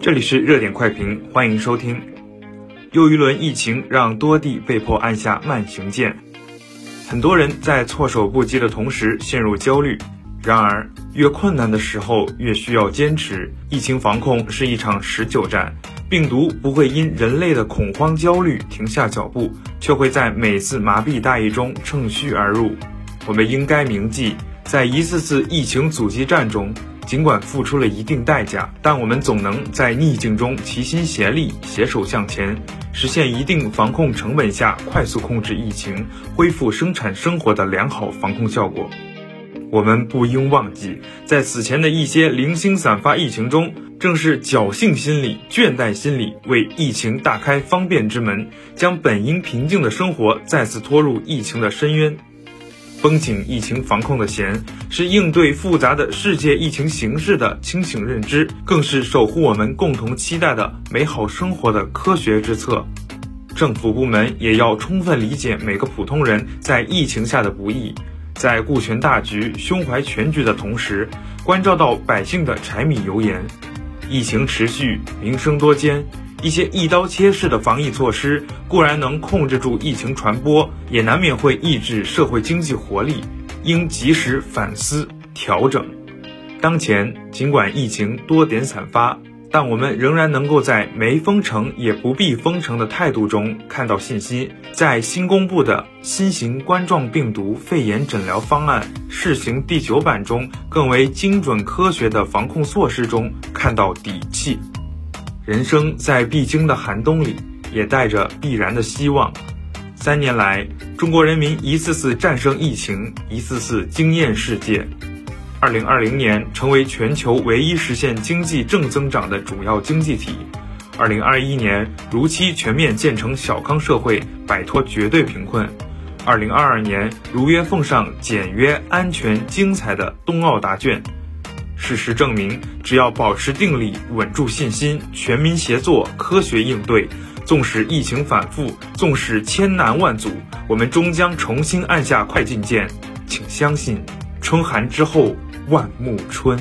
这里是热点快评，欢迎收听。又一轮疫情让多地被迫按下慢行键，很多人在措手不及的同时陷入焦虑。然而，越困难的时候越需要坚持。疫情防控是一场持久战，病毒不会因人类的恐慌焦虑停下脚步，却会在每次麻痹大意中乘虚而入。我们应该铭记，在一次次疫情阻击战中，尽管付出了一定代价，但我们总能在逆境中齐心协力，携手向前，实现一定防控成本下快速控制疫情、恢复生产生活的良好防控效果。我们不应忘记，在此前的一些零星散发疫情中，正是侥幸心理、倦怠心理为疫情大开方便之门，将本应平静的生活再次拖入疫情的深渊。绷紧疫情防控的弦，是应对复杂的世界疫情形势的清醒认知，更是守护我们共同期待的美好生活的科学之策。政府部门也要充分理解每个普通人在疫情下的不易。在顾全大局、胸怀全局的同时，关照到百姓的柴米油盐。疫情持续，民生多艰，一些一刀切式的防疫措施固然能控制住疫情传播，也难免会抑制社会经济活力，应及时反思调整。当前，尽管疫情多点散发。但我们仍然能够在没封城也不必封城的态度中看到信心，在新公布的新型冠状病毒肺炎诊疗方案试行第九版中更为精准科学的防控措施中看到底气。人生在必经的寒冬里，也带着必然的希望。三年来，中国人民一次次战胜疫情，一次次惊艳世界。二零二零年成为全球唯一实现经济正增长的主要经济体，二零二一年如期全面建成小康社会，摆脱绝对贫困，二零二二年如约奉上简约、安全、精彩的冬奥答卷。事实证明，只要保持定力、稳住信心，全民协作、科学应对，纵使疫情反复，纵使千难万阻，我们终将重新按下快进键。请相信，春寒之后。万木春。